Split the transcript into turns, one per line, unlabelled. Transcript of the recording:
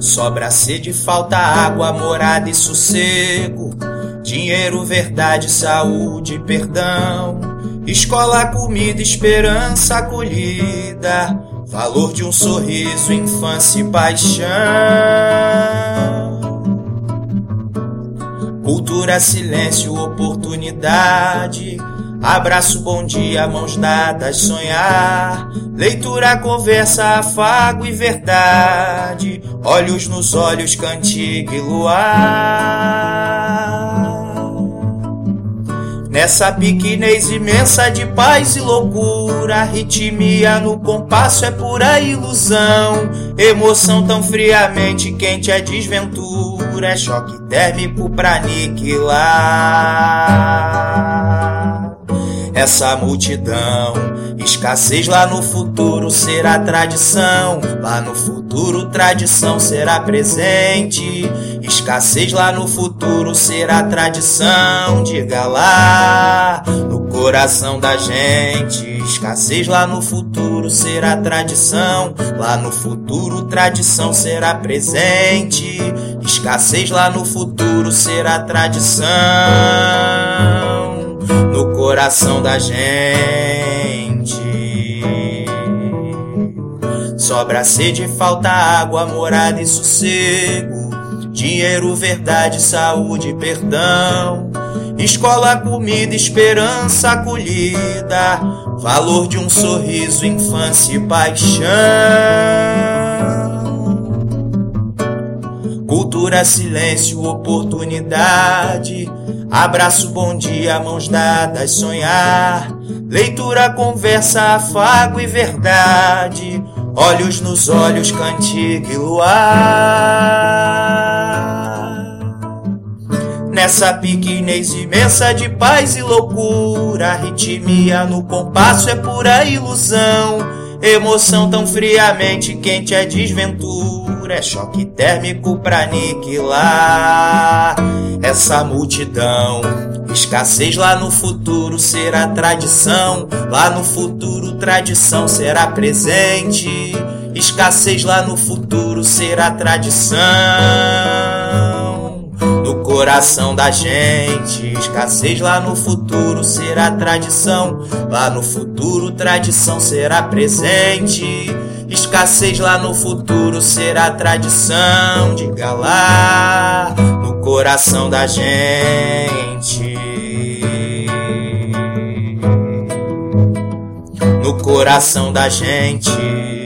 Sobra sede, falta água, morada e sossego. Dinheiro, verdade, saúde, perdão. Escola, comida, esperança, acolhida. Valor de um sorriso, infância e paixão. Cultura, silêncio, oportunidade. Abraço, bom dia, mãos dadas, sonhar. Leitura, conversa, afago e verdade. Olhos nos olhos, cantiga e luar. Nessa pequenez imensa de paz e loucura, ritmia no compasso é pura ilusão. Emoção tão friamente quente é desventura, é choque térmico pra aniquilar. Essa multidão, escassez lá no futuro será tradição, lá no futuro tradição será presente. Escassez lá no futuro será tradição, diga lá, no coração da gente. Escassez lá no futuro será tradição, lá no futuro tradição será presente. Escassez lá no futuro será tradição, no coração da gente. Sobra sede, falta água, morada e sossego. Dinheiro, verdade, saúde, perdão. Escola, comida, esperança, acolhida. Valor de um sorriso, infância e paixão. Cultura, silêncio, oportunidade. Abraço, bom dia, mãos dadas, sonhar. Leitura, conversa, afago e verdade. Olhos nos olhos, cantiga e luar. Nessa pequenez imensa de paz e loucura, ritmia no compasso é pura ilusão. Emoção tão friamente quente é desventura, é choque térmico pra aniquilar essa multidão. Escassez lá no futuro será tradição, lá no futuro tradição será presente. Escassez lá no futuro será tradição no coração da gente. Escassez lá no futuro será tradição, lá no futuro tradição será presente. Escassez lá no futuro será tradição, diga lá, no coração da gente. No coração da gente.